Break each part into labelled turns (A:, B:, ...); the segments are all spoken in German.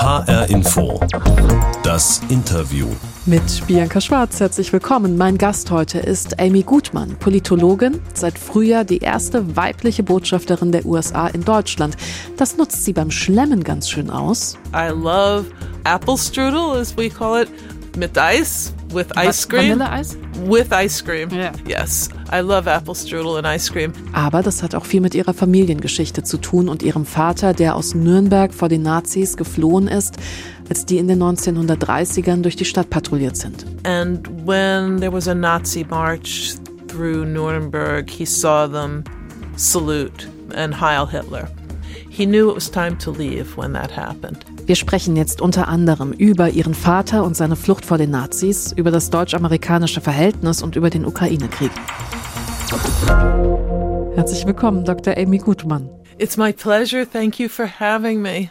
A: HR Info. Das Interview.
B: Mit Bianca Schwarz herzlich willkommen. Mein Gast heute ist Amy Gutmann, Politologin, seit Frühjahr die erste weibliche Botschafterin der USA in Deutschland. Das nutzt sie beim Schlemmen ganz schön aus.
C: I love apple strudel, as we call it, mit Eis, with ice cream.
B: Vanilleeis?
C: With ice cream.
B: Yeah.
C: Yes, I love apple strudel and ice cream.
B: Aber das hat auch viel mit ihrer Familiengeschichte zu tun und ihrem Vater, der aus Nürnberg vor den Nazis geflohen ist, als die in den 1930ern durch die Stadt patrouilliert sind.
C: And when there was a Nazi march through Nuremberg, he saw them salute and Heil Hitler. He knew it was time to leave when that happened.
B: Wir sprechen jetzt unter anderem über ihren Vater und seine Flucht vor den Nazis, über das deutsch-amerikanische Verhältnis und über den Ukraine-Krieg. Herzlich willkommen, Dr. Amy Gutmann.
C: It's my pleasure. Thank you for having me.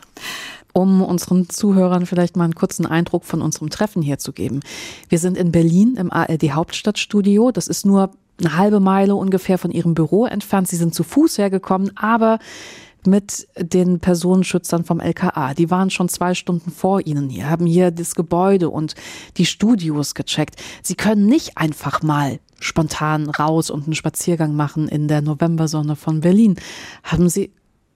B: Um unseren Zuhörern vielleicht mal einen kurzen Eindruck von unserem Treffen hier zu geben. Wir sind in Berlin im ARD Hauptstadtstudio. Das ist nur eine halbe Meile ungefähr von Ihrem Büro entfernt. Sie sind zu Fuß hergekommen, aber mit den Personenschützern vom LKA. Die waren schon zwei Stunden vor Ihnen hier, haben hier das Gebäude und die Studios gecheckt. Sie können nicht einfach mal spontan raus und einen Spaziergang machen in der Novembersonne von Berlin. Haben Sie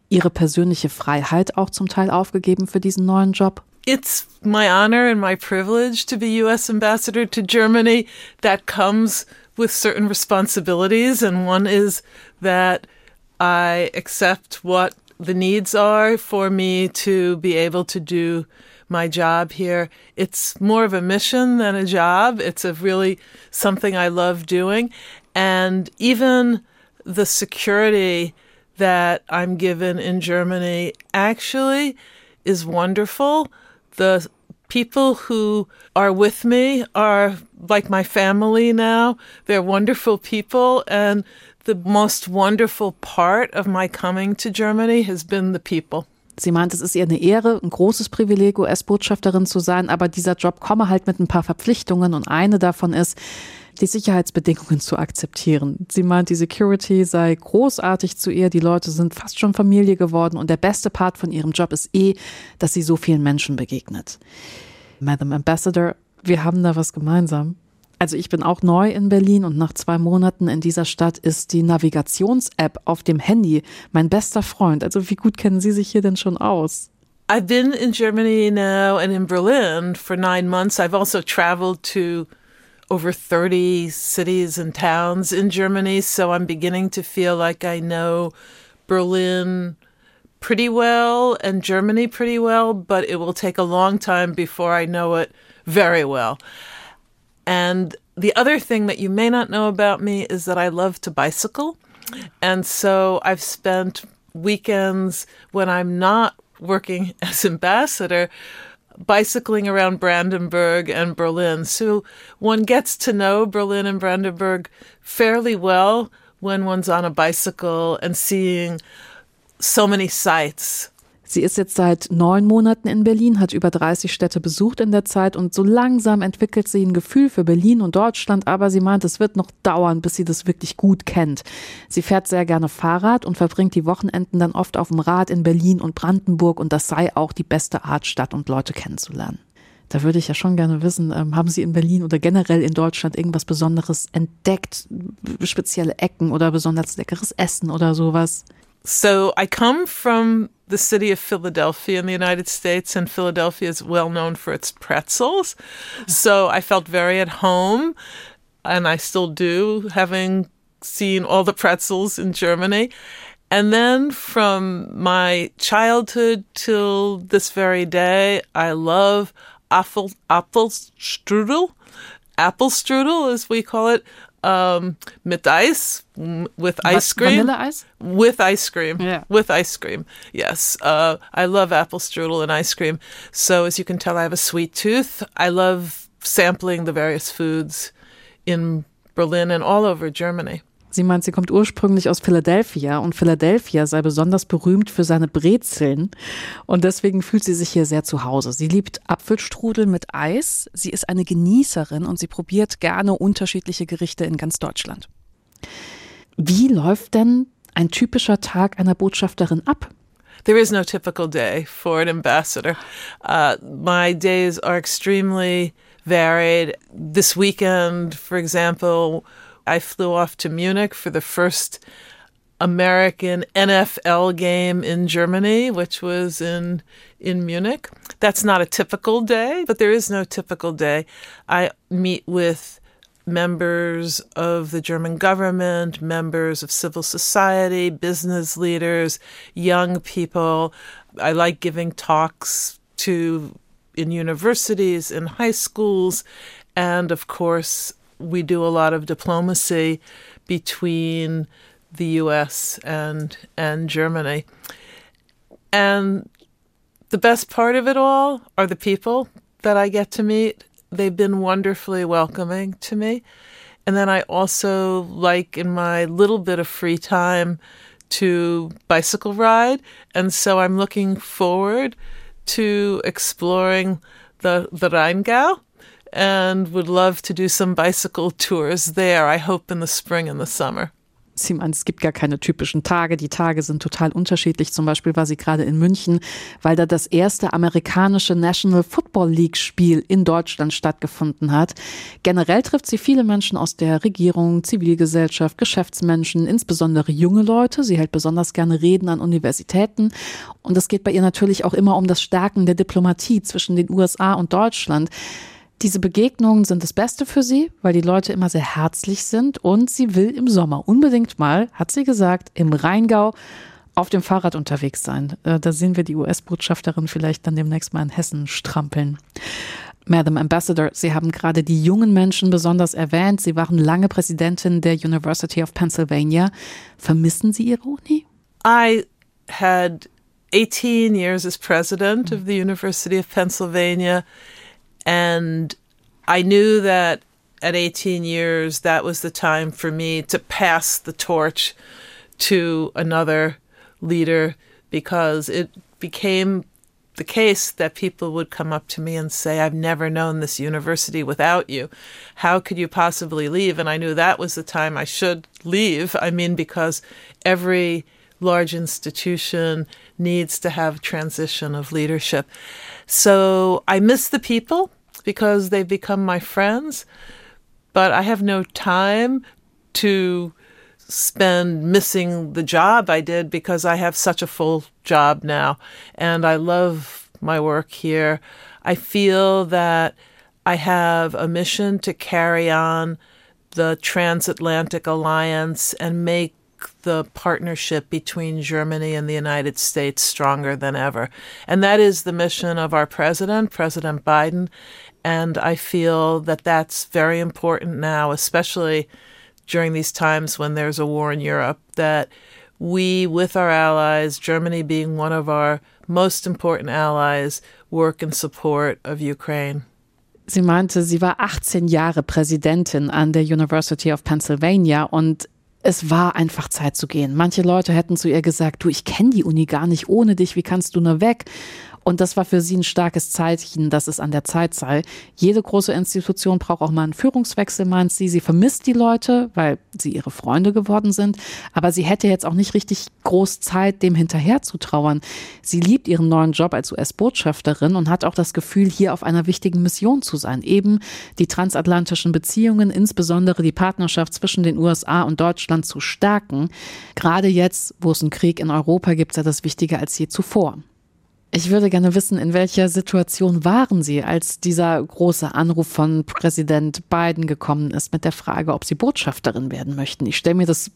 B: Ihre persönliche Freiheit auch zum Teil aufgegeben für diesen neuen Job?
C: It's my honor and my privilege to be U.S. ambassador to Germany. That comes with certain responsibilities, and one is that I accept what the needs are for me to be able to do my job here. It's more of a mission than a job. It's a really something I love doing. And even the security that I'm given in Germany actually is wonderful. The people who are with me are like my family now. They're wonderful people and the most wonderful part of my coming to Germany has been the people.
B: Sie meint, es ist ihr eine Ehre, ein großes Privileg, US-Botschafterin zu sein, aber dieser Job komme halt mit ein paar Verpflichtungen und eine davon ist, die Sicherheitsbedingungen zu akzeptieren. Sie meint, die Security sei großartig zu ihr, die Leute sind fast schon Familie geworden und der beste Part von ihrem Job ist eh, dass sie so vielen Menschen begegnet. Madam Ambassador, wir haben da was gemeinsam. Also ich bin auch neu in Berlin und nach zwei Monaten in dieser Stadt ist die Navigations-App auf dem Handy mein bester Freund. Also wie gut kennen Sie sich hier denn schon aus?
C: I've been in Germany now and in Berlin for nine months. I've also traveled to over 30 cities and towns in Germany, so I'm beginning to feel like I know Berlin pretty well and Germany pretty well, but it will take a long time before I know it very well. And the other thing that you may not know about me is that I love to bicycle. And so I've spent weekends when I'm not working as ambassador bicycling around Brandenburg and Berlin. So one gets to know Berlin and Brandenburg fairly well when one's on a bicycle and seeing so many sights.
B: Sie ist jetzt seit neun Monaten in Berlin, hat über 30 Städte besucht in der Zeit und so langsam entwickelt sie ein Gefühl für Berlin und Deutschland, aber sie meint, es wird noch dauern, bis sie das wirklich gut kennt. Sie fährt sehr gerne Fahrrad und verbringt die Wochenenden dann oft auf dem Rad in Berlin und Brandenburg und das sei auch die beste Art, Stadt und Leute kennenzulernen. Da würde ich ja schon gerne wissen, ähm, haben Sie in Berlin oder generell in Deutschland irgendwas Besonderes entdeckt? Spezielle Ecken oder besonders leckeres Essen oder sowas?
C: So I come from the city of Philadelphia in the United States, and Philadelphia is well known for its pretzels. So I felt very at home, and I still do, having seen all the pretzels in Germany. And then from my childhood till this very day, I love apple, apple strudel, apple strudel, as we call it, um, mit Eis, with ice cream.
B: Vanilleeis?
C: With ice cream.
B: Yeah.
C: With ice cream. Yes. Uh, I love apple strudel and ice cream. So, as you can tell, I have a sweet tooth. I love sampling the various foods in Berlin and all over Germany.
B: Sie meint, sie kommt ursprünglich aus Philadelphia und Philadelphia sei besonders berühmt für seine Brezeln und deswegen fühlt sie sich hier sehr zu Hause. Sie liebt Apfelstrudel mit Eis, sie ist eine Genießerin und sie probiert gerne unterschiedliche Gerichte in ganz Deutschland. Wie läuft denn ein typischer Tag einer Botschafterin ab?
C: there is no typical day for an ambassador. Uh, my days are extremely varied. This weekend, for example, I flew off to Munich for the first American NFL game in Germany, which was in in Munich. That's not a typical day, but there is no typical day. I meet with members of the German government, members of civil society, business leaders, young people. I like giving talks to in universities, in high schools, and of course, we do a lot of diplomacy between the US and and Germany. And the best part of it all are the people that I get to meet. They've been wonderfully welcoming to me. And then I also like in my little bit of free time to bicycle ride. And so I'm looking forward to exploring the, the Rheingau and would love to do some bicycle tours there, I hope in the spring and the summer.
B: Sie meint, es gibt gar keine typischen Tage. Die Tage sind total unterschiedlich. Zum Beispiel war sie gerade in München, weil da das erste amerikanische National Football League Spiel in Deutschland stattgefunden hat. Generell trifft sie viele Menschen aus der Regierung, Zivilgesellschaft, Geschäftsmenschen, insbesondere junge Leute. Sie hält besonders gerne Reden an Universitäten. Und es geht bei ihr natürlich auch immer um das Stärken der Diplomatie zwischen den USA und Deutschland. Diese Begegnungen sind das Beste für sie, weil die Leute immer sehr herzlich sind und sie will im Sommer unbedingt mal, hat sie gesagt, im Rheingau auf dem Fahrrad unterwegs sein. Äh, da sehen wir die US-Botschafterin vielleicht dann demnächst mal in Hessen strampeln. Madam Ambassador, Sie haben gerade die jungen Menschen besonders erwähnt. Sie waren lange Präsidentin der University of Pennsylvania. Vermissen Sie Ihre Uni?
C: I had 18 years as president of the University of Pennsylvania. And I knew that at 18 years, that was the time for me to pass the torch to another leader because it became the case that people would come up to me and say, I've never known this university without you. How could you possibly leave? And I knew that was the time I should leave. I mean, because every large institution needs to have transition of leadership. So I miss the people because they've become my friends, but I have no time to spend missing the job I did because I have such a full job now and I love my work here. I feel that I have a mission to carry on the transatlantic alliance and make the partnership between Germany and the United States stronger than ever. And that is the mission of our president, President Biden. And I feel that that's very important now, especially during these times when there's a war in Europe, that we, with our allies, Germany being one of our most important allies, work in support of Ukraine.
B: Sie meinte, sie war 18 Jahre Präsidentin an der University of Pennsylvania und es war einfach Zeit zu gehen. Manche Leute hätten zu ihr gesagt, du, ich kenne die Uni gar nicht ohne dich, wie kannst du nur weg? Und das war für sie ein starkes Zeichen, dass es an der Zeit sei. Jede große Institution braucht auch mal einen Führungswechsel, meint sie. Sie vermisst die Leute, weil sie ihre Freunde geworden sind. Aber sie hätte jetzt auch nicht richtig groß Zeit, dem hinterher zu trauern. Sie liebt ihren neuen Job als US-Botschafterin und hat auch das Gefühl, hier auf einer wichtigen Mission zu sein. Eben die transatlantischen Beziehungen, insbesondere die Partnerschaft zwischen den USA und Deutschland zu stärken. Gerade jetzt, wo es einen Krieg in Europa gibt, sei das wichtiger als je zuvor. Ich würde gerne wissen, in welcher Situation waren Sie, als dieser große Anruf von Präsident Biden gekommen ist mit der Frage, ob Sie Botschafterin werden möchten? Ich stelle mir das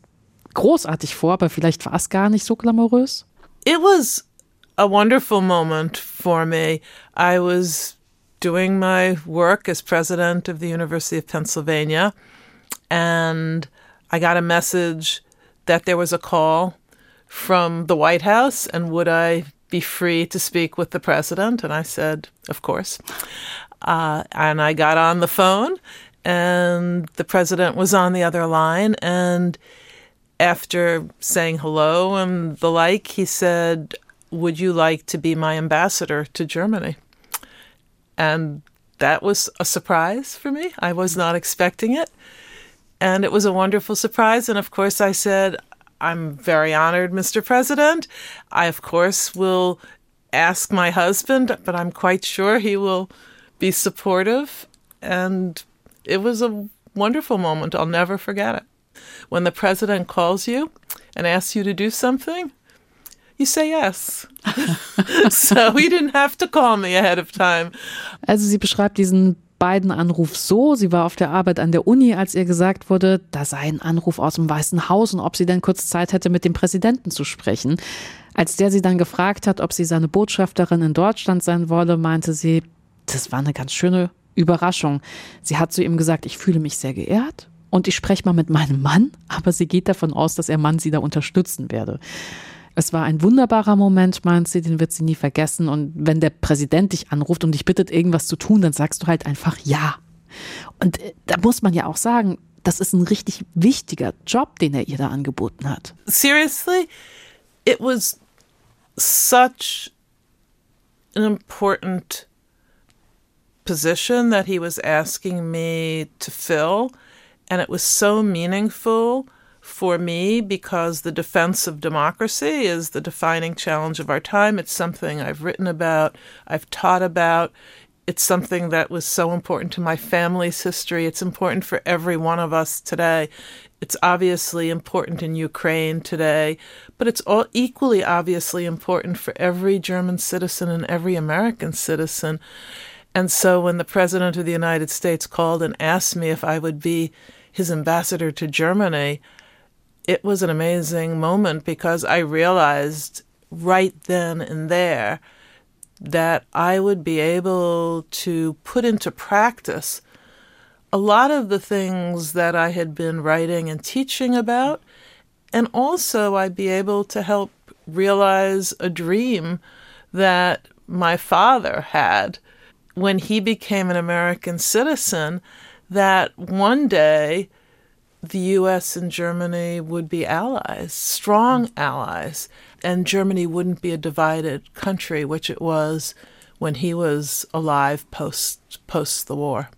B: großartig vor, aber vielleicht war es gar nicht so glamourös.
C: It was a wonderful moment for me. I was doing my work as president of the University of Pennsylvania, and I got a message that there was a call from the White House, and would I be free to speak with the president? And I said, Of course. Uh, and I got on the phone, and the president was on the other line. And after saying hello and the like, he said, Would you like to be my ambassador to Germany? And that was a surprise for me. I was not expecting it. And it was a wonderful surprise. And of course, I said, I'm very honored, Mr. President. I, of course, will ask my husband, but I'm quite sure he will be supportive. And it was a wonderful moment. I'll never forget it. When the president calls you and asks you to do something, you say yes. so he didn't have to call me ahead of time.
B: Also sie beschreibt diesen beiden Anruf so. Sie war auf der Arbeit an der Uni, als ihr gesagt wurde, da sei ein Anruf aus dem Weißen Haus und ob sie denn kurz Zeit hätte, mit dem Präsidenten zu sprechen. Als der sie dann gefragt hat, ob sie seine Botschafterin in Deutschland sein wolle, meinte sie, das war eine ganz schöne Überraschung. Sie hat zu ihm gesagt, ich fühle mich sehr geehrt und ich spreche mal mit meinem Mann, aber sie geht davon aus, dass ihr Mann sie da unterstützen werde. Es war ein wunderbarer Moment, meint sie, den wird sie nie vergessen. Und wenn der Präsident dich anruft und dich bittet, irgendwas zu tun, dann sagst du halt einfach ja. Und äh, da muss man ja auch sagen, das ist ein richtig wichtiger Job, den er ihr da angeboten hat.
C: Seriously, it was such an important position that he was asking me to fill, and it was so meaningful for me because the defense of democracy is the defining challenge of our time. It's something I've written about, I've taught about. It's something that was so important to my family's history. It's important for every one of us today. It's obviously important in Ukraine today, but it's all equally obviously important for every German citizen and every American citizen. And so when the President of the United States called and asked me if I would be his ambassador to Germany, it was an amazing moment because I realized right then and there that I would be able to put into practice a lot of the things that I had been writing and teaching about. And also, I'd be able to help realize a dream that my father had when he became an American citizen that one day the US and Germany would be allies, strong allies, and Germany wouldn't be a divided country, which it was when he was alive post, post the war.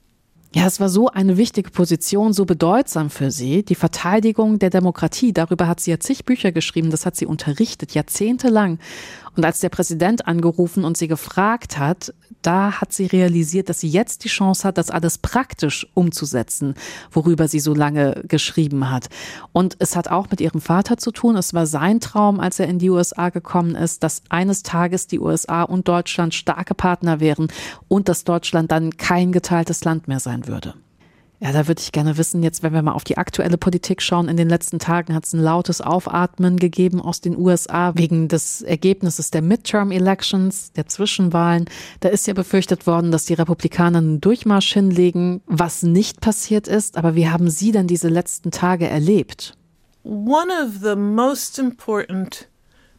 B: Ja, es war so eine wichtige Position, so bedeutsam für sie. Die Verteidigung der Demokratie, darüber hat sie ja zig Bücher geschrieben, das hat sie unterrichtet, jahrzehntelang. Und als der Präsident angerufen und sie gefragt hat, da hat sie realisiert, dass sie jetzt die Chance hat, das alles praktisch umzusetzen, worüber sie so lange geschrieben hat. Und es hat auch mit ihrem Vater zu tun. Es war sein Traum, als er in die USA gekommen ist, dass eines Tages die USA und Deutschland starke Partner wären und dass Deutschland dann kein geteiltes Land mehr sein würde. Ja, da würde ich gerne wissen, jetzt, wenn wir mal auf die aktuelle Politik schauen, in den letzten Tagen hat es ein lautes Aufatmen gegeben aus den USA wegen des Ergebnisses der Midterm Elections, der Zwischenwahlen. Da ist ja befürchtet worden, dass die Republikaner einen Durchmarsch hinlegen, was nicht passiert ist. Aber wie haben Sie denn diese letzten Tage erlebt?
C: One of the most important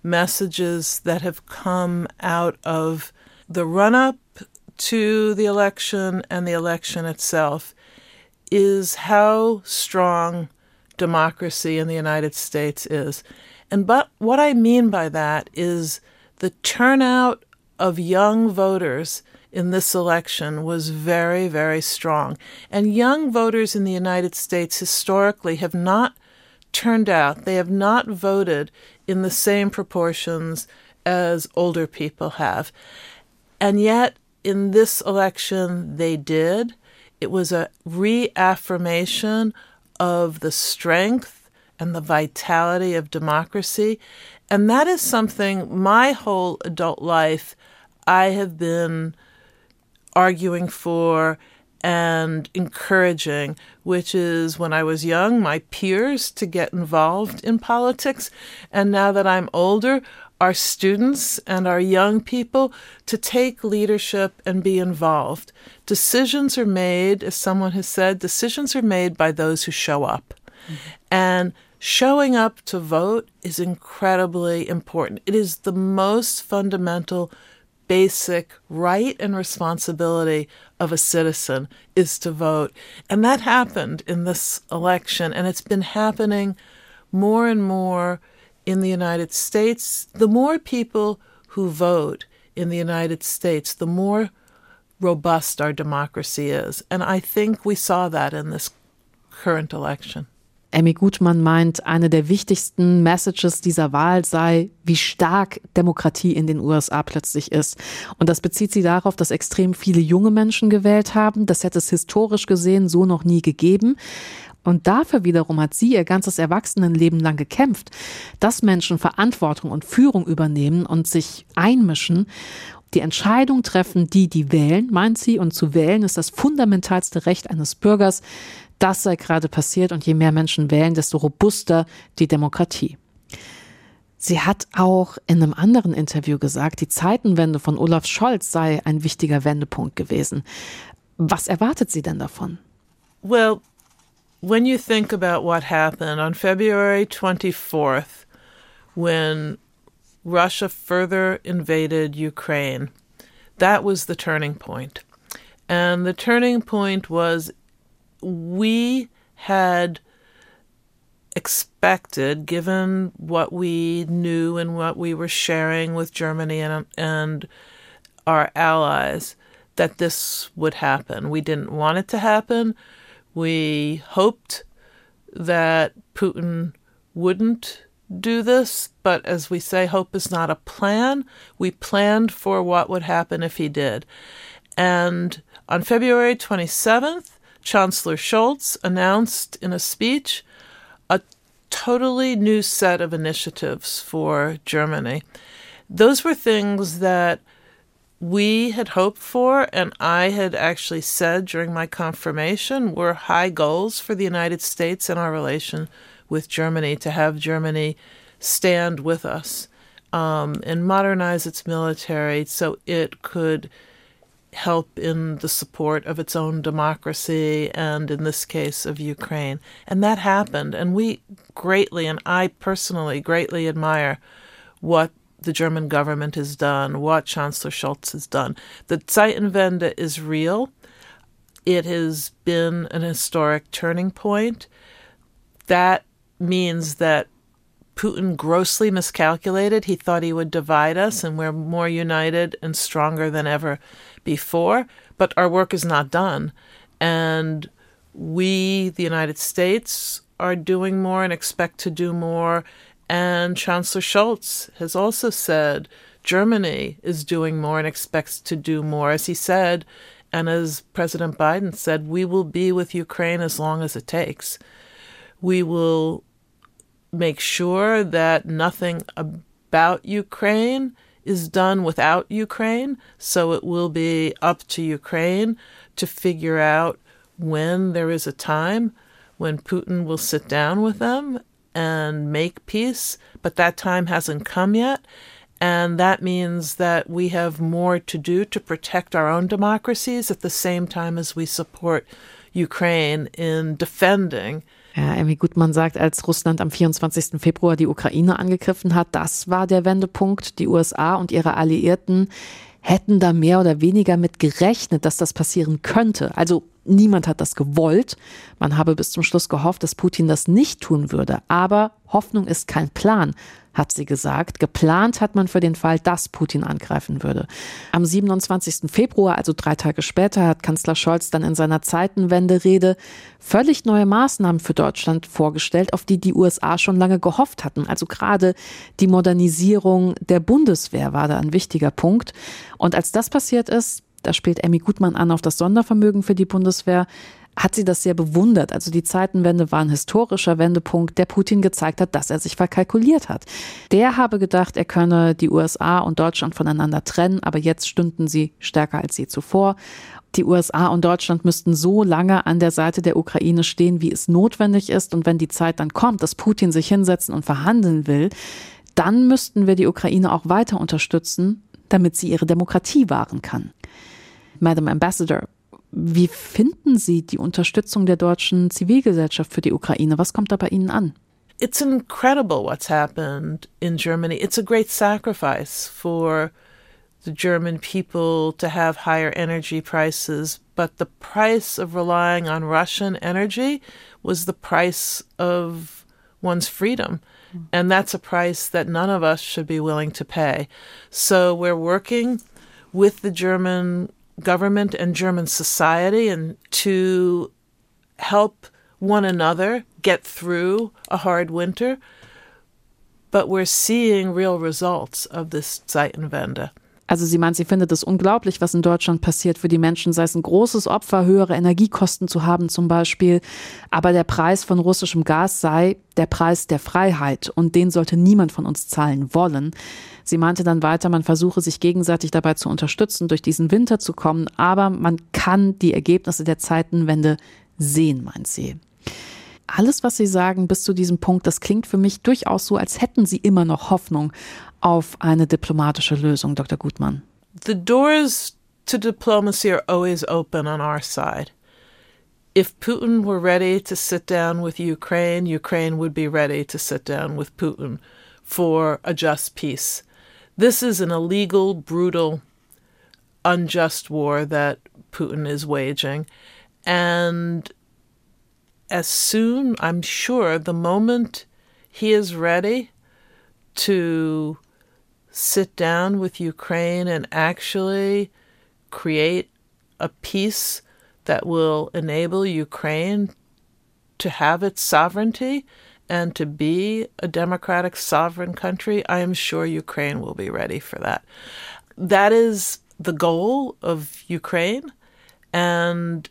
C: messages that have come out of the run-up to the election and the election itself is how strong democracy in the United States is. And but what I mean by that is the turnout of young voters in this election was very, very strong. And young voters in the United States historically have not turned out, they have not voted in the same proportions as older people have. And yet, in this election, they did. It was a reaffirmation of the strength and the vitality of democracy. And that is something my whole adult life I have been arguing for and encouraging, which is when I was young, my peers to get involved in politics. And now that I'm older, our students and our young people to take leadership and be involved. Decisions are made, as someone has said, decisions are made by those who show up. Mm-hmm. And showing up to vote is incredibly important. It is the most fundamental, basic right and responsibility of a citizen is to vote. And that happened in this election, and it's been happening more and more in the United States, the more people who vote in the United States, the more robust our democracy is. And I think we saw that in this current election.
B: Emmy Gutmann meint, eine der wichtigsten Messages dieser Wahl sei, wie stark Demokratie in den USA plötzlich ist. Und das bezieht sie darauf, dass extrem viele junge Menschen gewählt haben. Das hätte es historisch gesehen so noch nie gegeben. Und dafür wiederum hat sie ihr ganzes Erwachsenenleben lang gekämpft, dass Menschen Verantwortung und Führung übernehmen und sich einmischen die Entscheidung treffen die, die wählen, meint sie, und zu wählen ist das fundamentalste Recht eines Bürgers. Das sei gerade passiert und je mehr Menschen wählen, desto robuster die Demokratie. Sie hat auch in einem anderen Interview gesagt, die Zeitenwende von Olaf Scholz sei ein wichtiger Wendepunkt gewesen. Was erwartet sie denn davon?
C: Well, when you think about what happened on February 24th, when Russia further invaded Ukraine, that was the turning point. And the turning point was we had expected, given what we knew and what we were sharing with Germany and, and our allies, that this would happen. We didn't want it to happen. We hoped that Putin wouldn't do this, but as we say, hope is not a plan. We planned for what would happen if he did. And on February 27th, Chancellor Scholz announced in a speech a totally new set of initiatives for Germany. Those were things that we had hoped for, and I had actually said during my confirmation were high goals for the United States and our relation with Germany to have Germany stand with us um, and modernize its military so it could help in the support of its own democracy and, in this case, of Ukraine. And that happened. And we greatly, and I personally greatly admire what the German government has done, what Chancellor Scholz has done. The Zeitenwende is real. It has been an historic turning point. That means that Putin grossly miscalculated. He thought he would divide us, and we're more united and stronger than ever before. But our work is not done. And we, the United States, are doing more and expect to do more. And Chancellor Scholz has also said Germany is doing more and expects to do more. As he said, and as President Biden said, we will be with Ukraine as long as it takes. We will make sure that nothing about Ukraine is done without Ukraine. So it will be up to Ukraine to figure out when there is a time when Putin will sit down with them and make peace. But that time hasn't come yet. And that means that we have more to do to protect our own democracies at the same time as we support Ukraine in defending
B: Ja, Emmy Gutmann sagt, als Russland am 24. Februar die Ukraine angegriffen hat, das war der Wendepunkt. Die USA und ihre Alliierten hätten da mehr oder weniger mit gerechnet, dass das passieren könnte. Also niemand hat das gewollt. Man habe bis zum Schluss gehofft, dass Putin das nicht tun würde. Aber Hoffnung ist kein Plan hat sie gesagt. Geplant hat man für den Fall, dass Putin angreifen würde. Am 27. Februar, also drei Tage später, hat Kanzler Scholz dann in seiner Zeitenwende-Rede völlig neue Maßnahmen für Deutschland vorgestellt, auf die die USA schon lange gehofft hatten. Also gerade die Modernisierung der Bundeswehr war da ein wichtiger Punkt. Und als das passiert ist, da spielt Emmy Gutmann an auf das Sondervermögen für die Bundeswehr, hat sie das sehr bewundert. Also die Zeitenwende war ein historischer Wendepunkt, der Putin gezeigt hat, dass er sich verkalkuliert hat. Der habe gedacht, er könne die USA und Deutschland voneinander trennen, aber jetzt stünden sie stärker als je zuvor. Die USA und Deutschland müssten so lange an der Seite der Ukraine stehen, wie es notwendig ist. Und wenn die Zeit dann kommt, dass Putin sich hinsetzen und verhandeln will, dann müssten wir die Ukraine auch weiter unterstützen, damit sie ihre Demokratie wahren kann. Madam Ambassador, Wie finden Sie die Unterstützung der deutschen Zivilgesellschaft für die Ukraine? Was kommt da bei Ihnen an?
C: It's incredible what's happened in Germany. It's a great sacrifice for the German people to have higher energy prices, but the price of relying on Russian energy was the price of one's freedom. Hmm. And that's a price that none of us should be willing to pay. So we're working with the German government and German society and to help one another get through a hard winter. But we're seeing real results of this Zeitenwende.
B: Also sie meint, sie findet es unglaublich, was in Deutschland passiert für die Menschen, sei es ein großes Opfer, höhere Energiekosten zu haben zum Beispiel. Aber der Preis von russischem Gas sei der Preis der Freiheit und den sollte niemand von uns zahlen wollen. Sie meinte dann weiter, man versuche sich gegenseitig dabei zu unterstützen, durch diesen Winter zu kommen, aber man kann die Ergebnisse der Zeitenwende sehen, meint sie. Alles, was Sie sagen bis zu diesem Punkt, das klingt für mich durchaus so, als hätten Sie immer noch Hoffnung auf eine diplomatische Lösung, Dr. Gutmann.
C: The doors to diplomacy are always open on our side. If Putin were ready to sit down with Ukraine, Ukraine would be ready to sit down with Putin for a just peace. This is an illegal, brutal, unjust war that Putin is waging. And as soon, I'm sure, the moment he is ready to sit down with Ukraine and actually create a peace that will enable Ukraine to have its sovereignty and to be a democratic sovereign country, I am sure Ukraine will be ready for that. That is the goal of Ukraine. And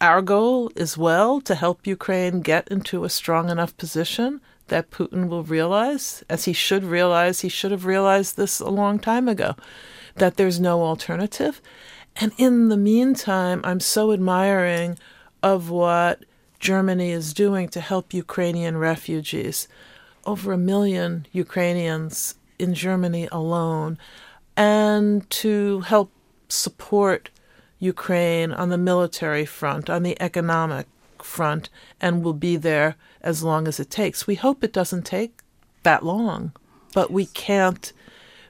C: our goal is well to help Ukraine get into a strong enough position that Putin will realize, as he should realize, he should have realized this a long time ago, that there's no alternative. And in the meantime, I'm so admiring of what Germany is doing to help Ukrainian refugees. Over a million Ukrainians in Germany alone, and to help support Ukraine on the military front, on the economic front, and will be there as long as it takes. We hope it doesn't take that long, but we can't,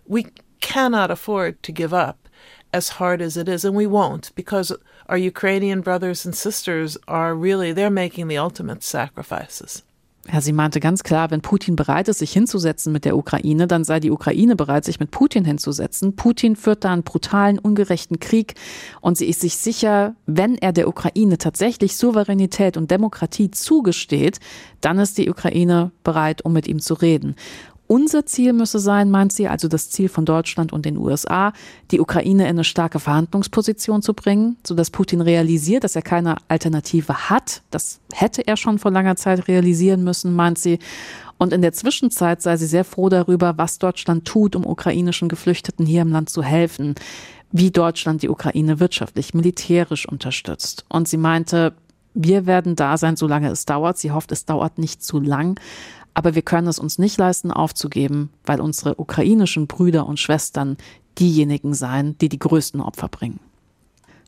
C: we cannot afford to give up as hard as it is, and we won't because our Ukrainian brothers and sisters are really, they're making the ultimate sacrifices.
B: Ja, sie meinte ganz klar, wenn Putin bereit ist, sich hinzusetzen mit der Ukraine, dann sei die Ukraine bereit, sich mit Putin hinzusetzen. Putin führt da einen brutalen, ungerechten Krieg und sie ist sich sicher, wenn er der Ukraine tatsächlich Souveränität und Demokratie zugesteht, dann ist die Ukraine bereit, um mit ihm zu reden. Unser Ziel müsse sein, meint sie, also das Ziel von Deutschland und den USA, die Ukraine in eine starke Verhandlungsposition zu bringen, sodass Putin realisiert, dass er keine Alternative hat. Das hätte er schon vor langer Zeit realisieren müssen, meint sie. Und in der Zwischenzeit sei sie sehr froh darüber, was Deutschland tut, um ukrainischen Geflüchteten hier im Land zu helfen, wie Deutschland die Ukraine wirtschaftlich, militärisch unterstützt. Und sie meinte, wir werden da sein, solange es dauert. Sie hofft, es dauert nicht zu lang. Aber wir können es uns nicht leisten, aufzugeben, weil unsere ukrainischen Brüder und Schwestern diejenigen seien, die die größten Opfer bringen.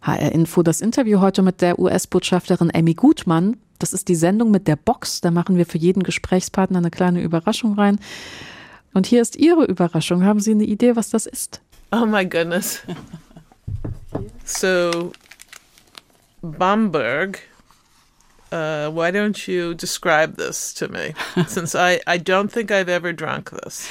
B: HR Info, das Interview heute mit der US-Botschafterin Amy Gutmann. Das ist die Sendung mit der Box. Da machen wir für jeden Gesprächspartner eine kleine Überraschung rein. Und hier ist Ihre Überraschung. Haben Sie eine Idee, was das ist?
C: Oh my goodness. so, Bamberg uh, why don't you describe this to me? Since I, I don't think I've ever drunk this.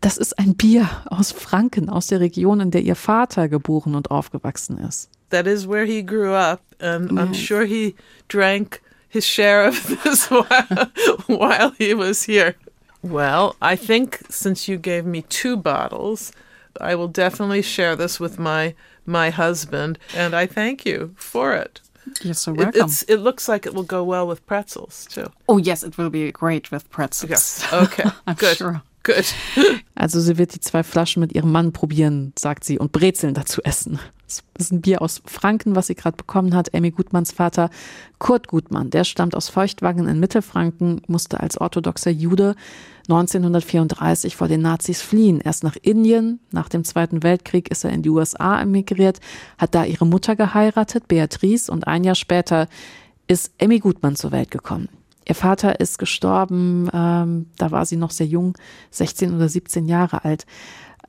B: Das ist ein Bier aus Franken, aus der Region, in der ihr Vater geboren und aufgewachsen ist.
C: That is where he grew up, and yes. I'm sure he drank his share of this while, while he was here. Well, I think since you gave me two bottles, I will definitely share this with my my husband, and I thank you for it.
B: You're so welcome.
C: It, it, looks like it will go well with pretzels too.
B: Oh yes, it will be great with pretzels.
C: Yes. Okay.
B: I'm
C: Good.
B: sure.
C: Good.
B: Also sie wird die zwei Flaschen mit ihrem Mann probieren, sagt sie, und Brezeln dazu essen. Das ist ein Bier aus Franken, was sie gerade bekommen hat. Amy Gutmanns Vater, Kurt Gutmann, der stammt aus Feuchtwangen in Mittelfranken, musste als orthodoxer Jude 1934 vor den Nazis fliehen. Erst nach Indien, nach dem Zweiten Weltkrieg ist er in die USA emigriert, hat da ihre Mutter geheiratet, Beatrice, und ein Jahr später ist Emmy Gutmann zur Welt gekommen. Ihr Vater ist gestorben, ähm, da war sie noch sehr jung, 16 oder 17 Jahre alt.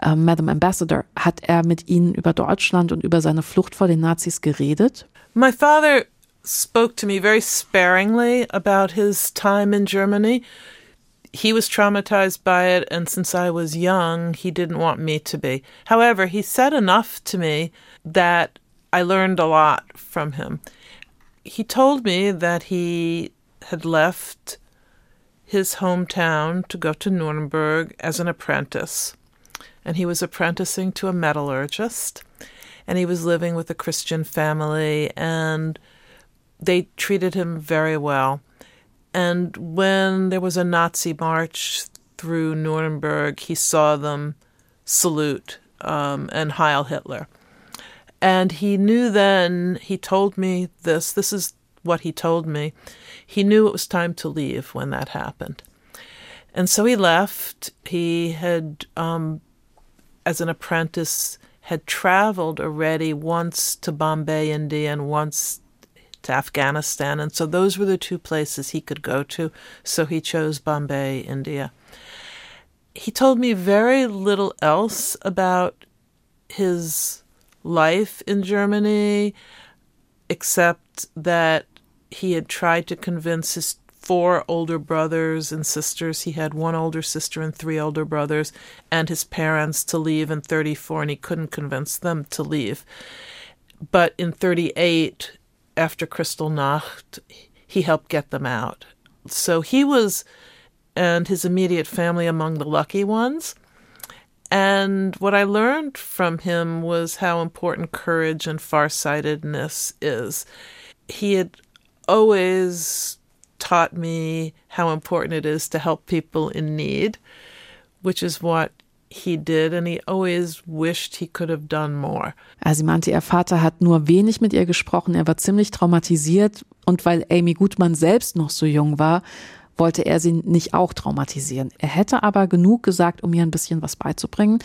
B: Ähm, Madam Ambassador, hat er mit Ihnen über Deutschland und über seine Flucht vor den Nazis geredet?
C: My father spoke to me very sparingly about his time in Germany. He was traumatized by it, and since I was young, he didn't want me to be. However, he said enough to me that I learned a lot from him. He told me that he had left his hometown to go to Nuremberg as an apprentice. And he was apprenticing to a metallurgist. And he was living with a Christian family, and they treated him very well. And when there was a Nazi march through Nuremberg, he saw them salute um, and Heil Hitler. And he knew then, he told me this, this is what he told me. He knew it was time to leave when that happened. And so he left. He had, um, as an apprentice, had traveled already once to Bombay, India, and once to Afghanistan. And so those were the two places he could go to. So he chose Bombay, India. He told me very little else about his life in Germany, except that he had tried to convince his four older brothers and sisters. He had one older sister and three older brothers, and his parents to leave in 34, and he couldn't convince them to leave. But in 38, after Kristallnacht, he helped get them out. So he was, and his immediate family, among the lucky ones. And what I learned from him was how important courage and farsightedness is. He had always taught me how important it is to help people in need, which is what he did, and he always wished he could have done more.
B: Also sie meinte, ihr Vater hat nur wenig mit ihr gesprochen, er war ziemlich traumatisiert und weil Amy Gutmann selbst noch so jung war, wollte er sie nicht auch traumatisieren. Er hätte aber genug gesagt, um ihr ein bisschen was beizubringen.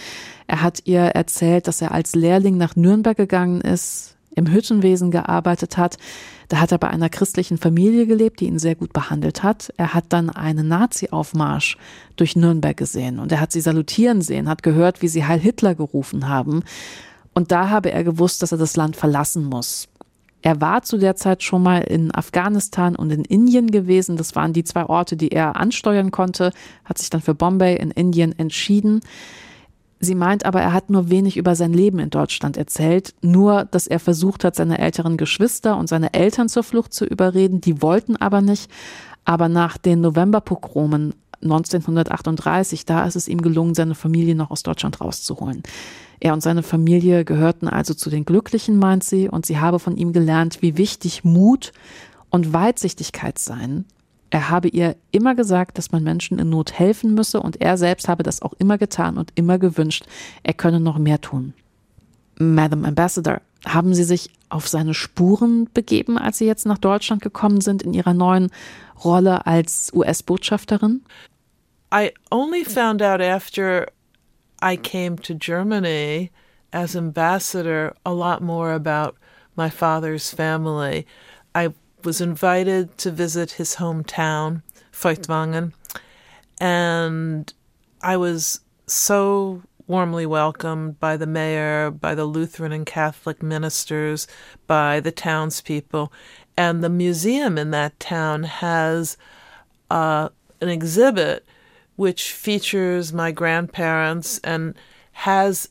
B: Er hat ihr erzählt, dass er als Lehrling nach Nürnberg gegangen ist, im Hüttenwesen gearbeitet hat. Da hat er bei einer christlichen Familie gelebt, die ihn sehr gut behandelt hat. Er hat dann einen Nazi-Aufmarsch durch Nürnberg gesehen und er hat sie salutieren sehen, hat gehört, wie sie Heil Hitler gerufen haben. Und da habe er gewusst, dass er das Land verlassen muss. Er war zu der Zeit schon mal in Afghanistan und in Indien gewesen. Das waren die zwei Orte, die er ansteuern konnte, hat sich dann für Bombay in Indien entschieden. Sie meint aber, er hat nur wenig über sein Leben in Deutschland erzählt, nur, dass er versucht hat, seine älteren Geschwister und seine Eltern zur Flucht zu überreden, die wollten aber nicht. Aber nach den Novemberpogromen 1938, da ist es ihm gelungen, seine Familie noch aus Deutschland rauszuholen. Er und seine Familie gehörten also zu den Glücklichen, meint sie, und sie habe von ihm gelernt, wie wichtig Mut und Weitsichtigkeit seien, er habe ihr immer gesagt, dass man Menschen in Not helfen müsse und er selbst habe das auch immer getan und immer gewünscht, er könne noch mehr tun. Madam Ambassador, haben Sie sich auf seine Spuren begeben, als Sie jetzt nach Deutschland gekommen sind in Ihrer neuen Rolle als US-Botschafterin?
C: I only found out after I came to Germany as ambassador a lot more about my father's family. I was invited to visit his hometown, Feuchtwangen, and I was so warmly welcomed by the mayor, by the Lutheran and Catholic ministers, by the townspeople. And the museum in that town has uh, an exhibit which features my grandparents and has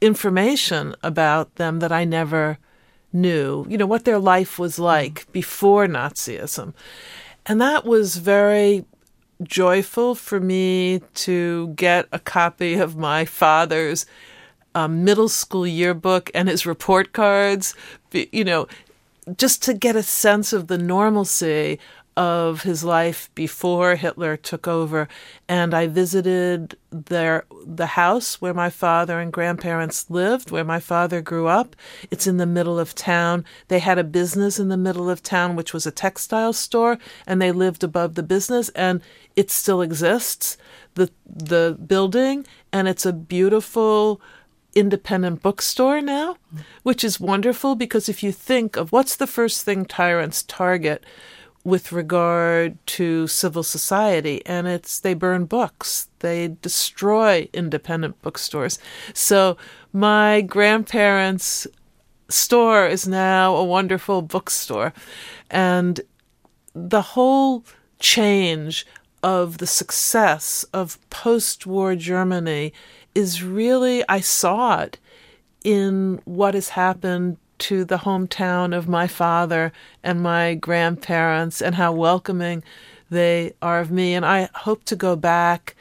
C: information about them that I never knew, you know, what their life was like before Nazism. And that was very joyful for me to get a copy of my father's um, middle school yearbook and his report cards, you know, just to get a sense of the normalcy of his life before Hitler took over, and I visited their the house where my father and grandparents lived, where my father grew up. It's in the middle of town. They had a business in the middle of town, which was a textile store, and they lived above the business, and it still exists. the The building, and it's a beautiful independent bookstore now, which is wonderful because if you think of what's the first thing tyrants target with regard to civil society and it's they burn books. They destroy independent bookstores. So my grandparents store is now a wonderful bookstore. And the whole change of the success of post-war Germany is really I saw it in what has happened to the hometown of my father and my grandparents and how welcoming they are of me. And I hope to go back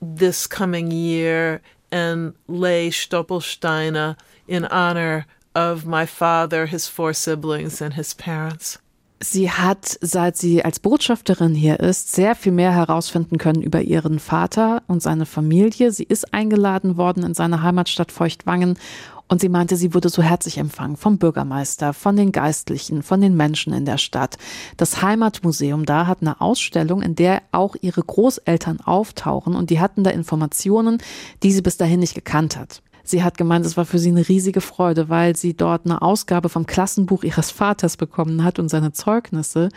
C: this coming year and lay Stoppelsteine in honor of my father, his four siblings, and his parents.
B: Sie hat, seit sie als Botschafterin hier ist, sehr viel mehr herausfinden können über ihren Vater und seine Familie. Sie ist eingeladen worden in seine Heimatstadt Feuchtwangen und sie meinte, sie wurde so herzlich empfangen vom Bürgermeister, von den Geistlichen, von den Menschen in der Stadt. Das Heimatmuseum da hat eine Ausstellung, in der auch ihre Großeltern auftauchen und die hatten da Informationen, die sie bis dahin nicht gekannt hat. Sie hat gemeint, es war für sie eine riesige Freude, weil sie dort eine Ausgabe vom Klassenbuch ihres Vaters bekommen hat und seine Zeugnisse,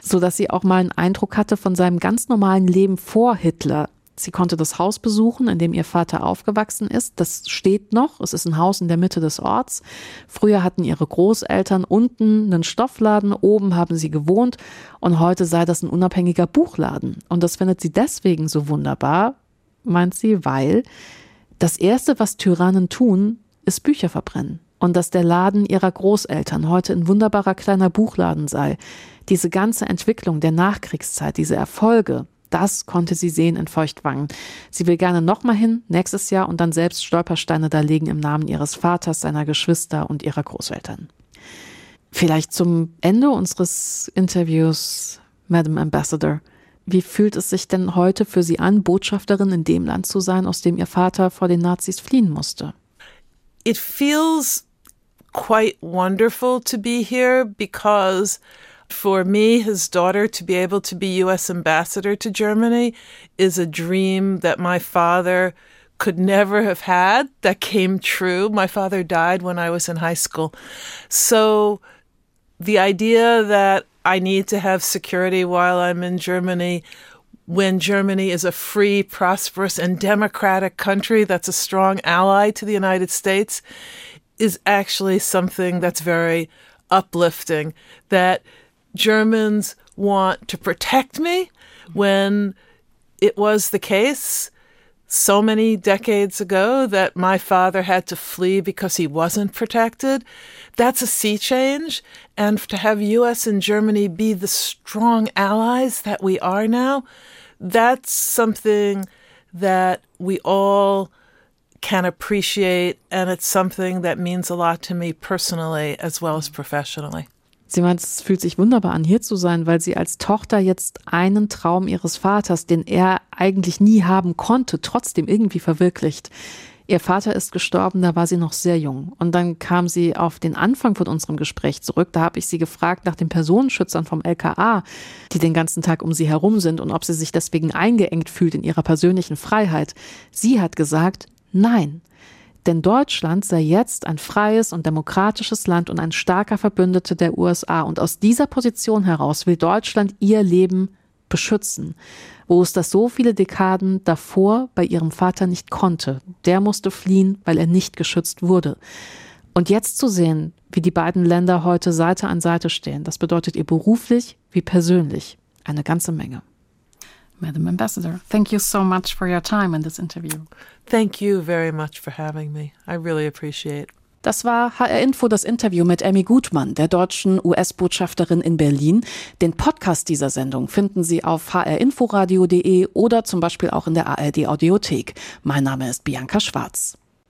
B: so dass sie auch mal einen Eindruck hatte von seinem ganz normalen Leben vor Hitler. Sie konnte das Haus besuchen, in dem ihr Vater aufgewachsen ist. Das steht noch. Es ist ein Haus in der Mitte des Orts. Früher hatten ihre Großeltern unten einen Stoffladen, oben haben sie gewohnt und heute sei das ein unabhängiger Buchladen. Und das findet sie deswegen so wunderbar, meint sie, weil das Erste, was Tyrannen tun, ist Bücher verbrennen. Und dass der Laden ihrer Großeltern heute ein wunderbarer kleiner Buchladen sei. Diese ganze Entwicklung der Nachkriegszeit, diese Erfolge, das konnte sie sehen in Feuchtwangen. Sie will gerne nochmal hin, nächstes Jahr, und dann selbst Stolpersteine da legen im Namen ihres Vaters, seiner Geschwister und ihrer Großeltern. Vielleicht zum Ende unseres Interviews, Madam Ambassador. Wie fühlt es sich denn heute für Sie an, Botschafterin in dem Land zu sein, aus dem Ihr Vater vor den Nazis fliehen musste?
C: It feels quite wonderful to be here because for me, his daughter, to be able to be U.S. ambassador to Germany is a dream that my father could never have had that came true. My father died when I was in high school. So the idea that I need to have security while I'm in Germany when Germany is a free, prosperous, and democratic country that's a strong ally to the United States is actually something that's very uplifting. That Germans want to protect me when it was the case so many decades ago that my father had to flee because he wasn't protected. That's a sea change. And to have US and Germany be the strong allies that we are now, that's something that we all can appreciate. And it's something that means a lot to me personally as well as professionally.
B: Sie meint, es fühlt sich wunderbar an, hier zu sein, weil sie als Tochter jetzt einen Traum ihres Vaters, den er eigentlich nie haben konnte, trotzdem irgendwie verwirklicht. Ihr Vater ist gestorben, da war sie noch sehr jung. Und dann kam sie auf den Anfang von unserem Gespräch zurück. Da habe ich sie gefragt nach den Personenschützern vom LKA, die den ganzen Tag um sie herum sind und ob sie sich deswegen eingeengt fühlt in ihrer persönlichen Freiheit. Sie hat gesagt, nein. Denn Deutschland sei jetzt ein freies und demokratisches Land und ein starker Verbündeter der USA. Und aus dieser Position heraus will Deutschland ihr Leben beschützen, wo es das so viele Dekaden davor bei ihrem Vater nicht konnte. Der musste fliehen, weil er nicht geschützt wurde. Und jetzt zu sehen, wie die beiden Länder heute Seite an Seite stehen, das bedeutet ihr beruflich wie persönlich eine ganze Menge. Madam Ambassador, thank you so much for your time in this interview.
C: Thank you very much for having me. I really appreciate.
B: Das war HR Info das Interview mit Emmy Gutmann, der deutschen US-Botschafterin in Berlin. Den Podcast dieser Sendung finden Sie auf hrinforadio.de oder zum Beispiel auch in der ARD Audiothek. Mein Name ist Bianca Schwarz.